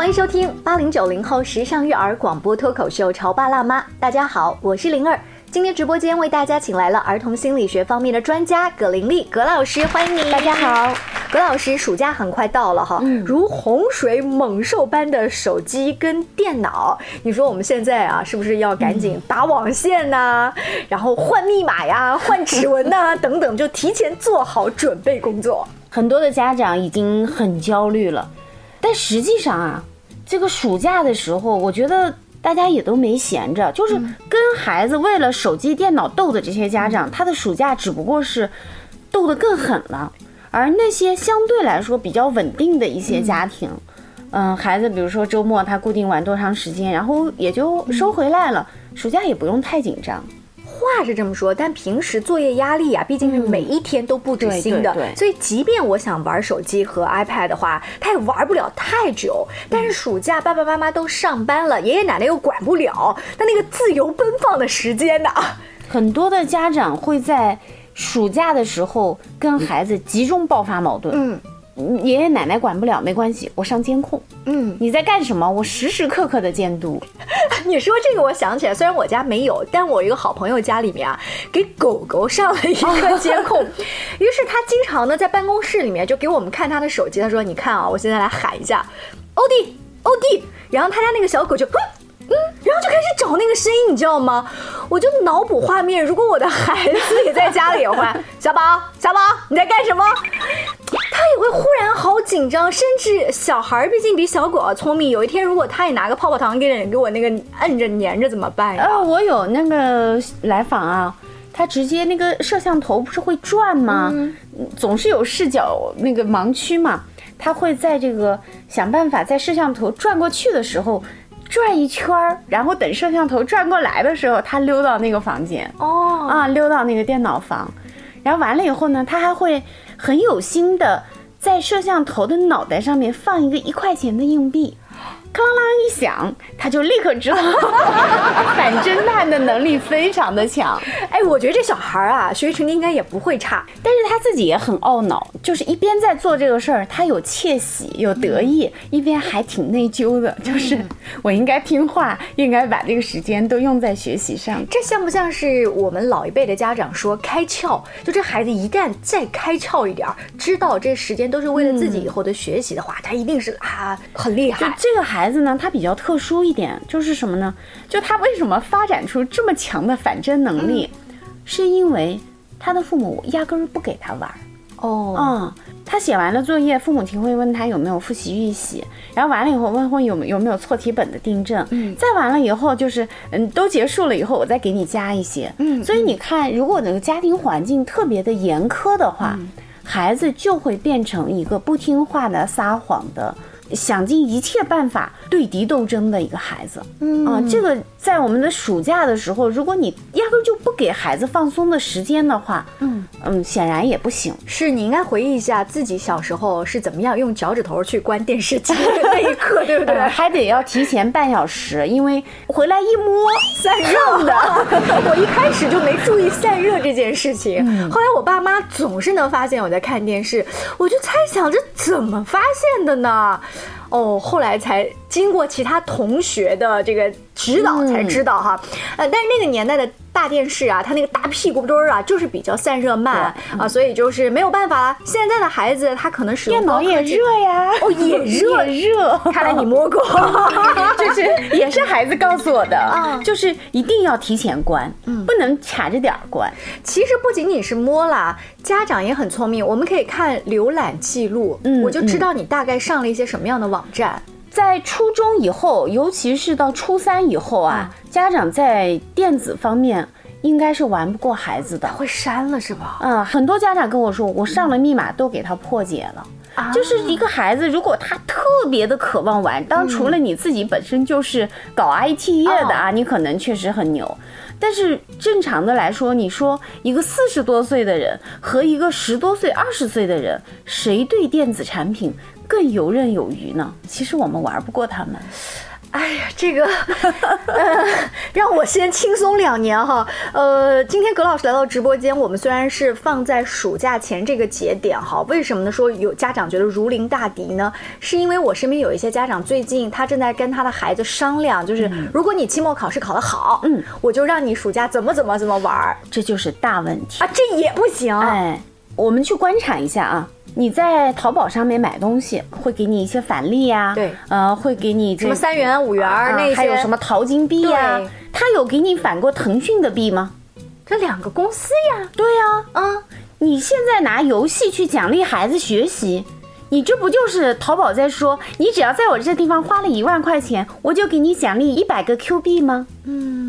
欢迎收听八零九零后时尚育儿广播脱口秀《潮爸辣妈》。大家好，我是灵儿。今天直播间为大家请来了儿童心理学方面的专家葛玲丽葛老师，欢迎你！大家好，葛老师，暑假很快到了哈，如洪水猛兽般的手机跟电脑，你说我们现在啊，是不是要赶紧打网线呐？然后换密码呀，换指纹呐，等等，就提前做好准备工作。很多的家长已经很焦虑了，但实际上啊，这个暑假的时候，我觉得。大家也都没闲着，就是跟孩子为了手机、电脑斗的这些家长，他的暑假只不过是斗得更狠了。而那些相对来说比较稳定的一些家庭，嗯，孩子比如说周末他固定玩多长时间，然后也就收回来了，暑假也不用太紧张。话是这么说，但平时作业压力啊，毕竟是每一天都不止新的，所以即便我想玩手机和 iPad 的话，他也玩不了太久。但是暑假爸爸妈妈都上班了，爷爷奶奶又管不了，那那个自由奔放的时间呢？很多的家长会在暑假的时候跟孩子集中爆发矛盾。嗯。爷爷奶奶管不了没关系，我上监控。嗯，你在干什么？我时时刻刻的监督。你说这个，我想起来，虽然我家没有，但我一个好朋友家里面啊，给狗狗上了一个监控。于是他经常呢在办公室里面就给我们看他的手机。他说：“你看啊，我现在来喊一下，欧弟，欧弟。”然后他家那个小狗就。嗯，然后就开始找那个声音，你知道吗？我就脑补画面，如果我的孩子也在家里的话，小宝，小宝，你在干什么？他也会忽然好紧张，甚至小孩毕竟比小狗要聪明。有一天，如果他也拿个泡泡糖给给我那个摁着粘着怎么办呀？呃，我有那个来访啊，他直接那个摄像头不是会转吗？总是有视角那个盲区嘛，他会在这个想办法在摄像头转过去的时候。转一圈儿，然后等摄像头转过来的时候，他溜到那个房间哦啊，溜到那个电脑房，然后完了以后呢，他还会很有心的在摄像头的脑袋上面放一个一块钱的硬币。哐啷一响，他就立刻知道，反侦探的能力非常的强。哎，我觉得这小孩啊，学习成绩应该也不会差，但是他自己也很懊恼，就是一边在做这个事儿，他有窃喜，有得意，一边还挺内疚的，就是我应该听话，应该把这个时间都用在学习上。这像不像是我们老一辈的家长说开窍？就这孩子一旦再开窍一点，知道这时间都是为了自己以后的学习的话，他一定是啊很厉害。就这个孩。孩子呢，他比较特殊一点，就是什么呢？就他为什么发展出这么强的反侦能力，是因为他的父母压根儿不给他玩。哦，嗯，他写完了作业，父母亲会问他有没有复习预习，然后完了以后问会有有没有错题本的订正。嗯，再完了以后就是嗯都结束了以后，我再给你加一些。嗯，所以你看，如果那个家庭环境特别的严苛的话，孩子就会变成一个不听话的、撒谎的。想尽一切办法对敌斗争的一个孩子，嗯。啊，这个在我们的暑假的时候，如果你压根就不给孩子放松的时间的话，嗯嗯，显然也不行。是你应该回忆一下自己小时候是怎么样用脚趾头去关电视机的那一刻，对不对？还得要提前半小时，因为回来一摸散热的。我一开始就没注意散热这件事情，后来我爸妈总是能发现我在看电视，我就猜想着怎么发现的呢？哦，后来才经过其他同学的这个指导才知道哈，呃，但是那个年代的大电视啊，它那个大屁股墩儿啊，就是比较散热慢啊，所以就是没有办法。现在的孩子他可能使用电脑也热呀，哦，也热 热。看来你摸过，就是也是孩子告诉我的啊，就是一定要提前关，嗯，不能卡着点儿关。其实不仅仅是摸啦，家长也很聪明，我们可以看浏览记录，嗯，我就知道你大概上了一些什么样的网。网站在初中以后，尤其是到初三以后啊，家长在电子方面应该是玩不过孩子的，会删了是吧？嗯，很多家长跟我说，我上了密码都给他破解了。就是一个孩子，如果他特别的渴望玩，当除了你自己本身就是搞 IT 业的啊，你可能确实很牛。但是正常的来说，你说一个四十多岁的人和一个十多岁、二十岁的人，谁对电子产品？更游刃有余呢。其实我们玩不过他们。哎呀，这个，呃，让我先轻松两年哈。呃，今天葛老师来到直播间，我们虽然是放在暑假前这个节点哈，为什么呢？说有家长觉得如临大敌呢？是因为我身边有一些家长最近他正在跟他的孩子商量，就是如果你期末考试考得好，嗯，我就让你暑假怎么怎么怎么玩儿，这就是大问题啊，这也不行。哎，我们去观察一下啊。你在淘宝上面买东西，会给你一些返利呀，对，呃，会给你什么三元、五元那些，还有什么淘金币呀？他有给你返过腾讯的币吗？这两个公司呀，对呀，嗯，你现在拿游戏去奖励孩子学习，你这不就是淘宝在说，你只要在我这地方花了一万块钱，我就给你奖励一百个 Q 币吗？嗯。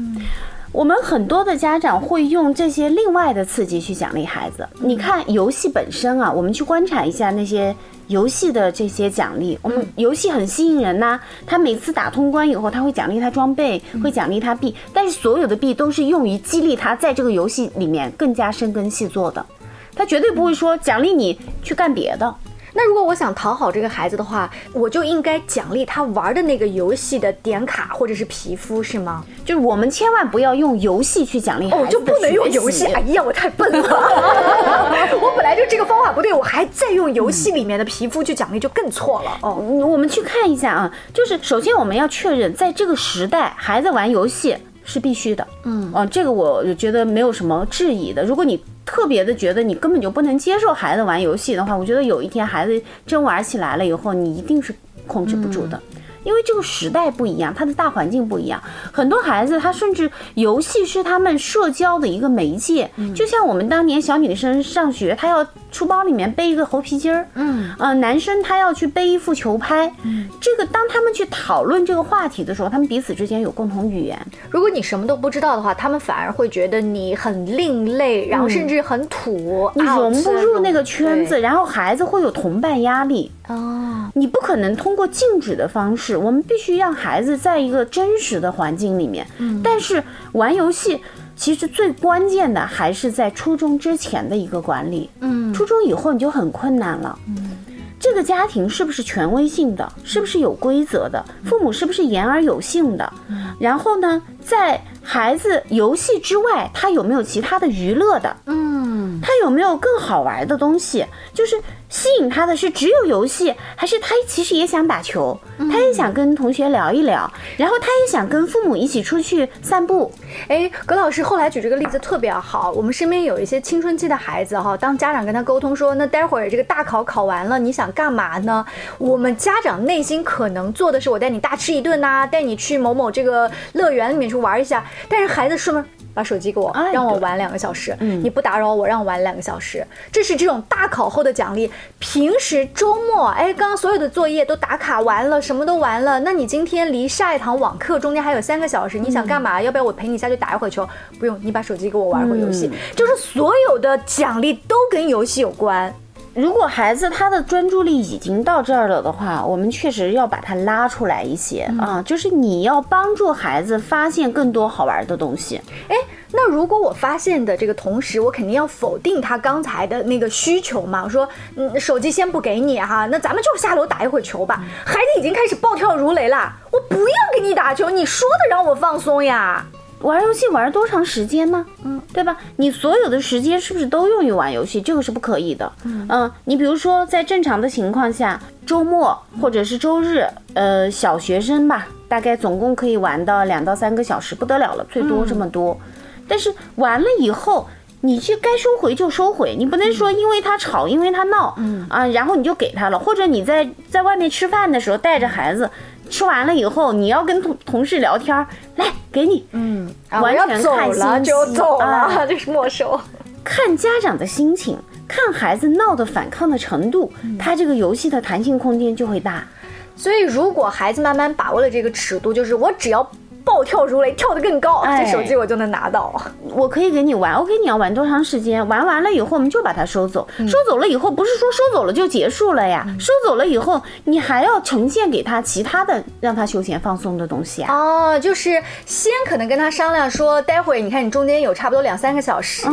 我们很多的家长会用这些另外的刺激去奖励孩子。你看游戏本身啊，我们去观察一下那些游戏的这些奖励。我们游戏很吸引人呐，他每次打通关以后，他会奖励他装备，会奖励他币，但是所有的币都是用于激励他在这个游戏里面更加深耕细作的，他绝对不会说奖励你去干别的。那如果我想讨好这个孩子的话，我就应该奖励他玩的那个游戏的点卡或者是皮肤，是吗？就是我们千万不要用游戏去奖励孩子。哦，就不能用游戏？哎呀，我太笨了！我本来就这个方法不对，我还在用游戏里面的皮肤去奖励，就更错了。哦，我们去看一下啊，就是首先我们要确认，在这个时代，孩子玩游戏是必须的。嗯，哦，这个我觉得没有什么质疑的。如果你特别的觉得你根本就不能接受孩子玩游戏的话，我觉得有一天孩子真玩起来了以后，你一定是控制不住的。因为这个时代不一样，它的大环境不一样，很多孩子他甚至游戏是他们社交的一个媒介，就像我们当年小女生上学，她要书包里面背一个猴皮筋儿，嗯，呃，男生他要去背一副球拍，嗯，这个当他们去讨论这个话题的时候，他们彼此之间有共同语言。如果你什么都不知道的话，他们反而会觉得你很另类，然后甚至很土，你融不入那个圈子，然后孩子会有同伴压力。哦，你不可能通过禁止的方式，我们必须让孩子在一个真实的环境里面。嗯，但是玩游戏其实最关键的还是在初中之前的一个管理。嗯，初中以后你就很困难了。嗯，这个家庭是不是权威性的？是不是有规则的？父母是不是言而有信的？然后呢，在孩子游戏之外，他有没有其他的娱乐的？嗯，他有没有更好玩的东西？就是。吸引他的是只有游戏，还是他其实也想打球，他也想跟同学聊一聊，然后他也想跟父母一起出去散步。哎，葛老师后来举这个例子特别好，我们身边有一些青春期的孩子哈，当家长跟他沟通说，那待会儿这个大考考完了，你想干嘛呢？我们家长内心可能做的是我带你大吃一顿呐，带你去某某这个乐园里面去玩一下，但是孩子说呢？把手机给我，让我玩两个小时。你不打扰我，让我玩两个小时。这是这种大考后的奖励。平时周末，哎，刚刚所有的作业都打卡完了，什么都完了。那你今天离下一堂网课中间还有三个小时，你想干嘛？要不要我陪你下去打一会儿球？不用，你把手机给我玩会儿游戏。就是所有的奖励都跟游戏有关。如果孩子他的专注力已经到这儿了的话，我们确实要把他拉出来一些啊，就是你要帮助孩子发现更多好玩的东西。哎，那如果我发现的这个同时，我肯定要否定他刚才的那个需求嘛？我说，嗯，手机先不给你哈，那咱们就下楼打一会儿球吧。孩子已经开始暴跳如雷了，我不要跟你打球，你说的让我放松呀。玩游戏玩多长时间呢？嗯，对吧？你所有的时间是不是都用于玩游戏？这个是不可以的。嗯，你比如说在正常的情况下，周末或者是周日，呃，小学生吧，大概总共可以玩到两到三个小时，不得了了，最多这么多。但是完了以后，你去该收回就收回，你不能说因为他吵，因为他闹，嗯啊，然后你就给他了，或者你在在外面吃饭的时候带着孩子。吃完了以后，你要跟同同事聊天，来给你，嗯，完全看心就走了，就 是没收。看家长的心情，看孩子闹的反抗的程度，他这个游戏的弹性空间就会大。所以，如果孩子慢慢把握了这个尺度，就是我只要暴跳如雷，跳得更高，这手机我就能拿到。我可以给你玩，OK？你要玩多长时间？玩完了以后，我们就把它收走。收走了以后，不是说收走了就结束了呀？收走了以后，你还要呈现给他其他的让他休闲放松的东西啊。哦，就是先可能跟他商量说，待会儿你看你中间有差不多两三个小时，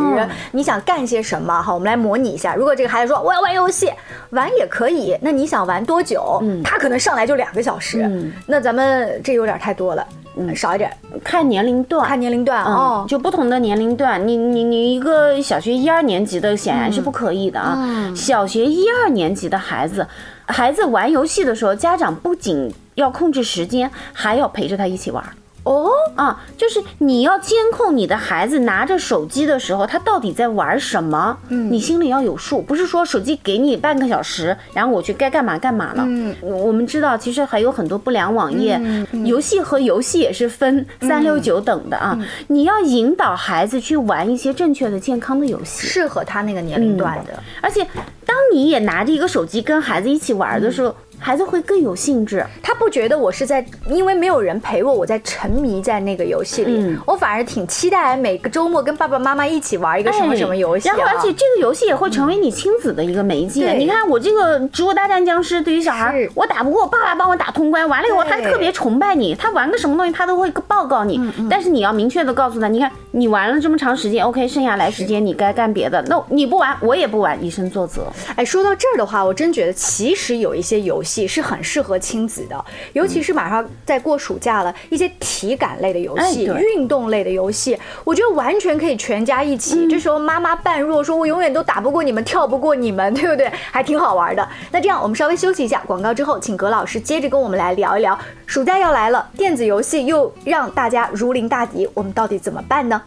你想干些什么？好，我们来模拟一下。如果这个孩子说我要玩游戏，玩也可以。那你想玩多久？他可能上来就两个小时。那咱们这有点太多了。嗯，少一点，看年龄段，看年龄段哦，就不同的年龄段，你你你一个小学一二年级的显然是不可以的啊。小学一二年级的孩子，孩子玩游戏的时候，家长不仅要控制时间，还要陪着他一起玩。哦啊，就是你要监控你的孩子拿着手机的时候，他到底在玩什么？嗯，你心里要有数，不是说手机给你半个小时，然后我去该干嘛干嘛了。嗯，我们知道其实还有很多不良网页，游戏和游戏也是分三六九等的啊。你要引导孩子去玩一些正确的、健康的游戏，适合他那个年龄段的。而且，当你也拿着一个手机跟孩子一起玩的时候。孩子会更有兴致，他不觉得我是在，因为没有人陪我，我在沉迷在那个游戏里，我反而挺期待每个周末跟爸爸妈妈一起玩一个什么什么游戏。然后，而且这个游戏也会成为你亲子的一个媒介。你看，我这个《植物大战僵尸》对于小孩，我打不过，爸爸帮我打通关，完了以后他特别崇拜你，他玩个什么东西他都会报告你。但是你要明确的告诉他，你看你玩了这么长时间，OK，剩下来时间你该干别的。那你不玩，我也不玩，以身作则。哎，说到这儿的话，我真觉得其实有一些游戏是很适合。亲子的，尤其是马上在过暑假了，一些体感类的游戏、运动类的游戏，我觉得完全可以全家一起。这时候妈妈扮弱，说我永远都打不过你们，跳不过你们，对不对？还挺好玩的。那这样，我们稍微休息一下，广告之后，请葛老师接着跟我们来聊一聊。暑假要来了，电子游戏又让大家如临大敌，我们到底怎么办呢？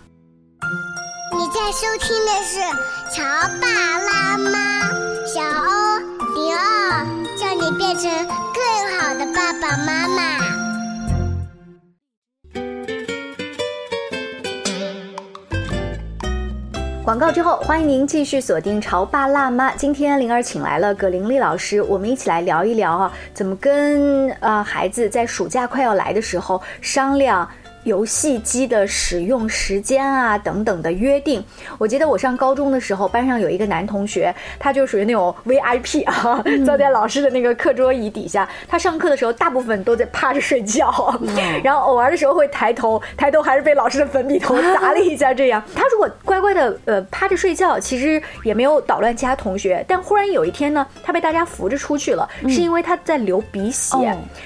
你在收听的是《乔爸拉妈》，小欧零二，叫你变成。更好的爸爸妈妈。广告之后，欢迎您继续锁定《潮爸辣妈》。今天灵儿请来了葛玲丽老师，我们一起来聊一聊啊，怎么跟呃孩子在暑假快要来的时候商量。游戏机的使用时间啊，等等的约定。我记得我上高中的时候，班上有一个男同学，他就属于那种 VIP 啊，坐在老师的那个课桌椅底下。他上课的时候，大部分都在趴着睡觉，然后偶尔的时候会抬头，抬头还是被老师的粉笔头砸了一下。这样，他如果乖乖的呃趴着睡觉，其实也没有捣乱其他同学。但忽然有一天呢，他被大家扶着出去了，是因为他在流鼻血。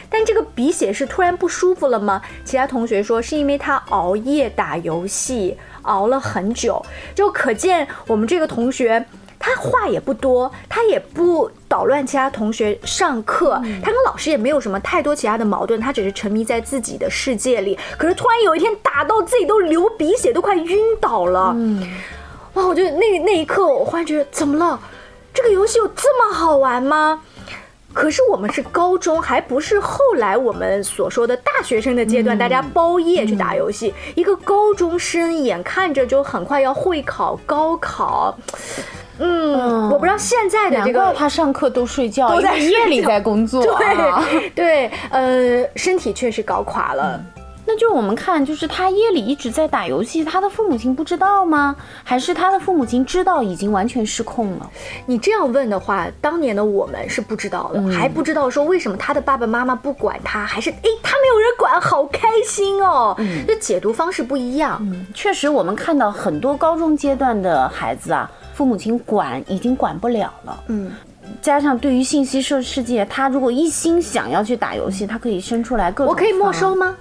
但这个鼻血是突然不舒服了吗？其他同学说。是因为他熬夜打游戏，熬了很久，就可见我们这个同学，他话也不多，他也不捣乱其他同学上课，他跟老师也没有什么太多其他的矛盾，他只是沉迷在自己的世界里。可是突然有一天打到自己都流鼻血，都快晕倒了。嗯，哇！我觉得那那一刻，我忽然觉得怎么了？这个游戏有这么好玩吗？可是我们是高中，还不是后来我们所说的大学生的阶段，大家包夜去打游戏。一个高中生眼看着就很快要会考高考，嗯，我不知道现在的这个他上课都睡觉，都在夜里在工作，对对，呃，身体确实搞垮了。那就我们看，就是他夜里一直在打游戏，他的父母亲不知道吗？还是他的父母亲知道，已经完全失控了？你这样问的话，当年的我们是不知道的，还不知道说为什么他的爸爸妈妈不管他，还是诶他没有人管，好开心哦。这解读方式不一样。确实，我们看到很多高中阶段的孩子啊，父母亲管已经管不了了。嗯，加上对于信息社世界，他如果一心想要去打游戏，他可以生出来各种。我可以没收吗？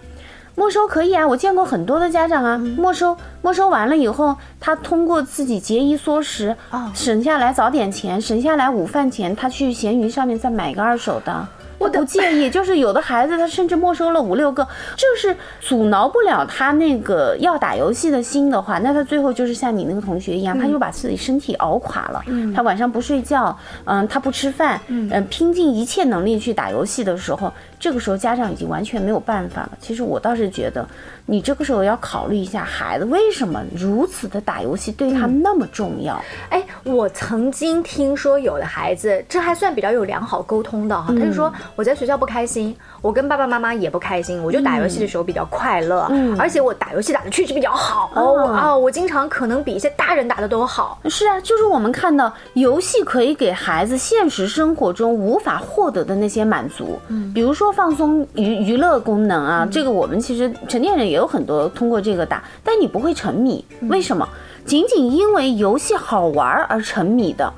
没收可以啊，我见过很多的家长啊，没收没收完了以后，他通过自己节衣缩食啊，省下来早点钱，省下来午饭钱，他去闲鱼上面再买个二手的。我不介意，就是有的孩子他甚至没收了五六个，就是阻挠不了他那个要打游戏的心的话，那他最后就是像你那个同学一样，他就把自己身体熬垮了。他晚上不睡觉，嗯，他不吃饭，嗯，拼尽一切能力去打游戏的时候。这个时候家长已经完全没有办法了。其实我倒是觉得，你这个时候要考虑一下孩子为什么如此的打游戏对他那么重要。哎，我曾经听说有的孩子，这还算比较有良好沟通的哈，他就说我在学校不开心，我跟爸爸妈妈也不开心，我就打游戏的时候比较快乐，而且我打游戏打的确实比较好哦啊，我经常可能比一些大人打的都好。是啊，就是我们看到游戏可以给孩子现实生活中无法获得的那些满足，嗯，比如说放松娱娱乐功能啊，这个我们其实成年人也有很多通过这个打，但你不会沉迷，为什么？仅仅因为游戏好玩而沉迷的。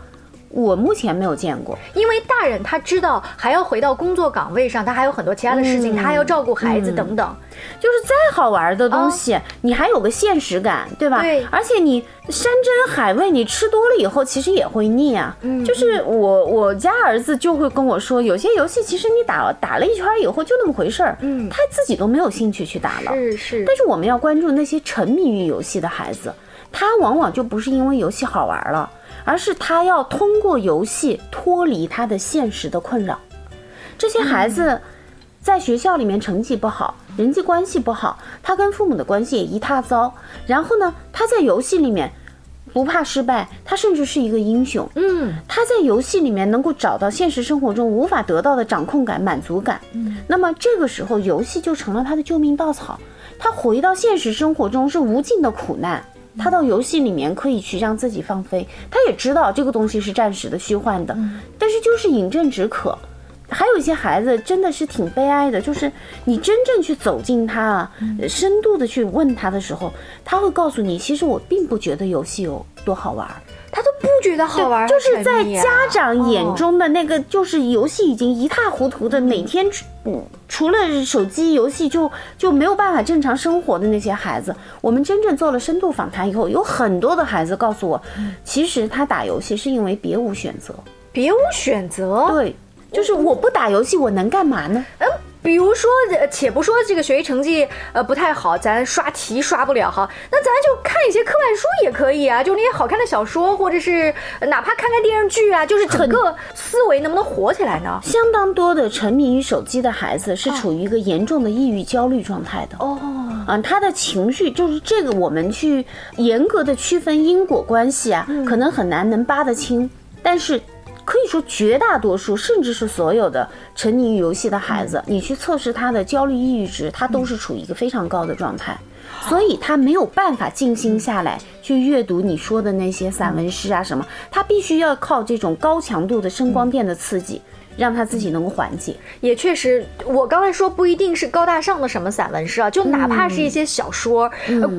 我目前没有见过，因为大人他知道还要回到工作岗位上，他还有很多其他的事情，他还要照顾孩子等等。就是再好玩的东西，你还有个现实感，对吧？对。而且你山珍海味，你吃多了以后，其实也会腻啊。嗯。就是我我家儿子就会跟我说，有些游戏其实你打打了一圈以后就那么回事儿，嗯，他自己都没有兴趣去打了。是是。但是我们要关注那些沉迷于游戏的孩子，他往往就不是因为游戏好玩了。而是他要通过游戏脱离他的现实的困扰。这些孩子在学校里面成绩不好，人际关系不好，他跟父母的关系也一塌糟。然后呢，他在游戏里面不怕失败，他甚至是一个英雄。嗯，他在游戏里面能够找到现实生活中无法得到的掌控感、满足感。嗯，那么这个时候，游戏就成了他的救命稻草。他回到现实生活中是无尽的苦难。他到游戏里面可以去让自己放飞，他也知道这个东西是暂时的、虚幻的，但是就是饮鸩止渴。还有一些孩子真的是挺悲哀的，就是你真正去走进他啊，深度的去问他的时候，他会告诉你，其实我并不觉得游戏有多好玩。他都不觉得好玩，就是在家长眼中的那个，就是游戏已经一塌糊涂的，每天除除了手机游戏就就没有办法正常生活的那些孩子。我们真正做了深度访谈以后，有很多的孩子告诉我，其实他打游戏是因为别无选择，别无选择，对，就是我不打游戏我能干嘛呢？嗯。比如说，且不说这个学习成绩呃不太好，咱刷题刷不了哈，那咱就看一些课外书也可以啊，就那些好看的小说，或者是哪怕看看电视剧啊，就是整个思维能不能活起来呢？相当多的沉迷于手机的孩子是处于一个严重的抑郁焦虑状态的哦，啊，他的情绪就是这个，我们去严格的区分因果关系啊，可能很难能扒得清，但是。可以说，绝大多数，甚至是所有的沉迷于游戏的孩子，你去测试他的焦虑、抑郁值，他都是处于一个非常高的状态，所以他没有办法静心下来去阅读你说的那些散文诗啊什么，他必须要靠这种高强度的声光电的刺激。让他自己能够缓解，也确实，我刚才说不一定是高大上的什么散文诗啊，就哪怕是一些小说，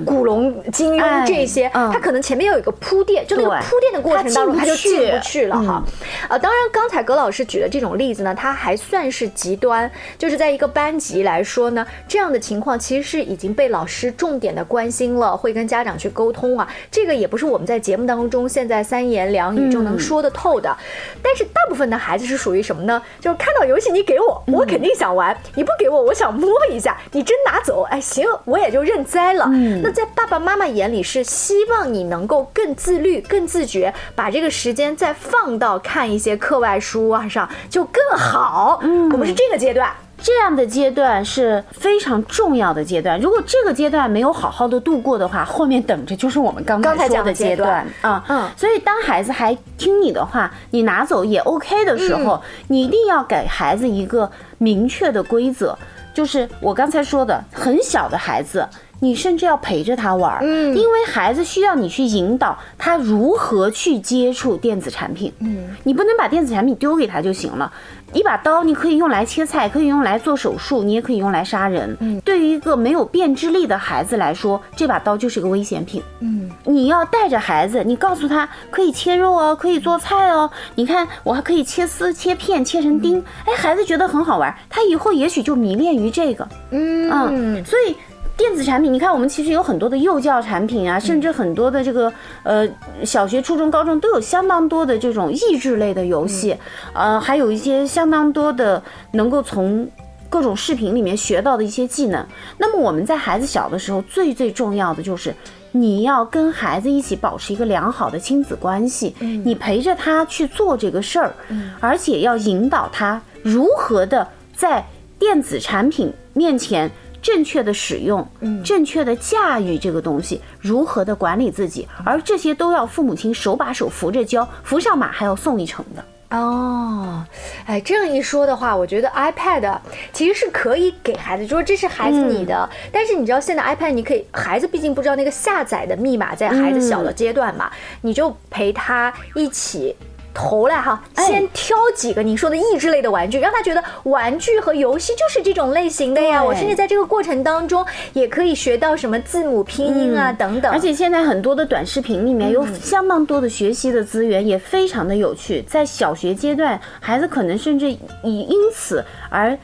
古龙、金庸这些，他可能前面有一个铺垫，就那个铺垫的过程当中他就进不去。了哈。啊，当然，刚才葛老师举的这种例子呢，他还算是极端，就是在一个班级来说呢，这样的情况其实是已经被老师重点的关心了，会跟家长去沟通啊。这个也不是我们在节目当中现在三言两语就能说得透的，但是大部分的孩子是属于什么？呢，就是看到游戏你给我，我肯定想玩；你不给我，我想摸一下。你真拿走，哎，行，我也就认栽了。那在爸爸妈妈眼里是希望你能够更自律、更自觉，把这个时间再放到看一些课外书啊上就更好。嗯，我们是这个阶段。这样的阶段是非常重要的阶段。如果这个阶段没有好好的度过的话，后面等着就是我们刚才说的阶段啊。嗯，所以当孩子还听你的话，你拿走也 OK 的时候，你一定要给孩子一个明确的规则，就是我刚才说的，很小的孩子，你甚至要陪着他玩，嗯，因为孩子需要你去引导他如何去接触电子产品，嗯，你不能把电子产品丢给他就行了。一把刀，你可以用来切菜，可以用来做手术，你也可以用来杀人。嗯，对于一个没有辨知力的孩子来说，这把刀就是个危险品。嗯，你要带着孩子，你告诉他可以切肉哦，可以做菜哦。你看，我还可以切丝、切片、切成丁。哎，孩子觉得很好玩，他以后也许就迷恋于这个。嗯，所以。电子产品，你看，我们其实有很多的幼教产品啊，甚至很多的这个呃小学、初中、高中都有相当多的这种益智类的游戏，呃，还有一些相当多的能够从各种视频里面学到的一些技能。那么我们在孩子小的时候，最最重要的就是你要跟孩子一起保持一个良好的亲子关系，你陪着他去做这个事儿，而且要引导他如何的在。电子产品面前。正确的使用，嗯，正确的驾驭这个东西，如何的管理自己，而这些都要父母亲手把手扶着教，扶上马还要送一程的。哦，哎，这样一说的话，我觉得 iPad 其实是可以给孩子，说这是孩子你的，但是你知道现在 iPad 你可以，孩子毕竟不知道那个下载的密码，在孩子小的阶段嘛，你就陪他一起。头来哈，先挑几个你说的益智类的玩具，让他觉得玩具和游戏就是这种类型的呀。我甚至在这个过程当中也可以学到什么字母拼音啊等等。而且现在很多的短视频里面有相当多的学习的资源，也非常的有趣。在小学阶段，孩子可能甚至以因此而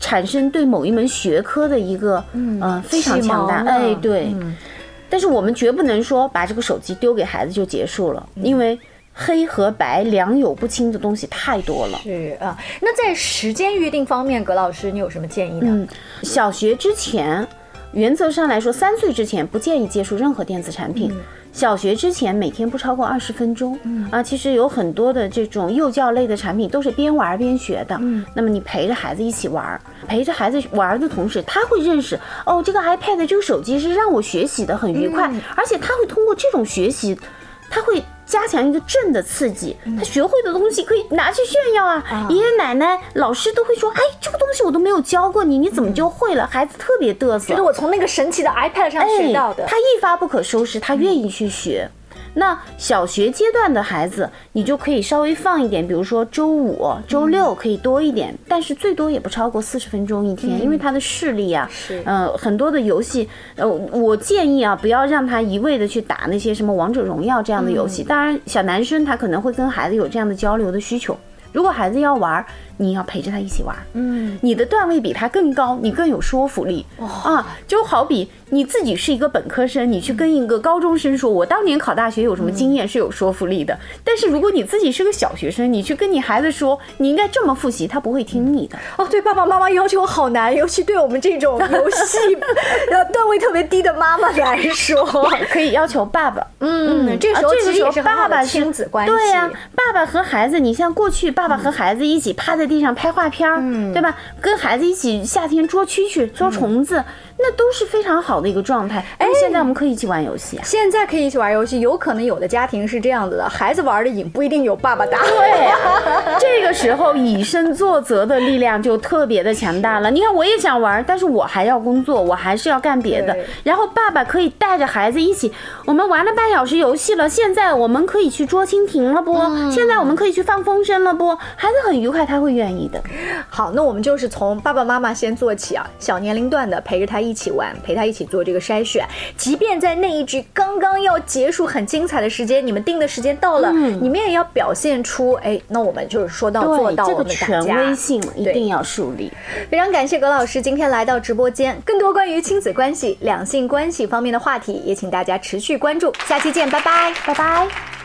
产生对某一门学科的一个嗯非常强大。哎，对。但是我们绝不能说把这个手机丢给孩子就结束了，因为。黑和白良莠不清的东西太多了。是啊，那在时间约定方面，葛老师你有什么建议呢？嗯，小学之前，原则上来说，三岁之前不建议接触任何电子产品。小学之前每天不超过二十分钟。嗯啊，其实有很多的这种幼教类的产品都是边玩边学的。嗯，那么你陪着孩子一起玩，陪着孩子玩的同时，他会认识哦，这个 iPad 这个手机是让我学习的很愉快，而且他会通过这种学习，他会。加强一个正的刺激，他学会的东西可以拿去炫耀啊！爷爷奶奶、老师都会说：“哎，这个东西我都没有教过你，你怎么就会了？”孩子特别嘚瑟，觉得我从那个神奇的 iPad 上学到的，他一发不可收拾，他愿意去学。那小学阶段的孩子，你就可以稍微放一点，比如说周五、周六可以多一点，但是最多也不超过四十分钟一天，因为他的视力啊，嗯，很多的游戏，呃，我建议啊，不要让他一味的去打那些什么王者荣耀这样的游戏。当然，小男生他可能会跟孩子有这样的交流的需求。如果孩子要玩，你要陪着他一起玩，嗯，你的段位比他更高，你更有说服力啊，就好比。你自己是一个本科生，你去跟一个高中生说，我当年考大学有什么经验是有说服力的。但是如果你自己是个小学生，你去跟你孩子说，你应该这么复习，他不会听你的。哦，对，爸爸妈妈要求好难，尤其对我们这种游戏 呃段位特别低的妈妈来说，可以要求爸爸。嗯，这个时候其实爸爸亲子关系。对呀，爸爸和孩子，你像过去爸爸和孩子一起趴在地上拍画片儿，对吧？跟孩子一起夏天捉蛐蛐、捉虫子。那都是非常好的一个状态。哎，现在我们可以一起玩游戏啊！现在可以一起玩游戏，有可能有的家庭是这样子的：孩子玩的瘾不一定有爸爸大。对，这个时候以身作则的力量就特别的强大了。你看，我也想玩，但是我还要工作，我还是要干别的。然后爸爸可以带着孩子一起，我们玩了半小时游戏了，现在我们可以去捉蜻蜓了不？现在我们可以去放风筝了不？孩子很愉快，他会愿意的。好，那我们就是从爸爸妈妈先做起啊，小年龄段的陪着他。一起玩，陪他一起做这个筛选。即便在那一局刚刚要结束、很精彩的时间，你们定的时间到了，你们也要表现出，哎，那我们就是说到做到。这个权威性一定要树立。非常感谢葛老师今天来到直播间，更多关于亲子关系、两性关系方面的话题，也请大家持续关注。下期见，拜拜，拜拜。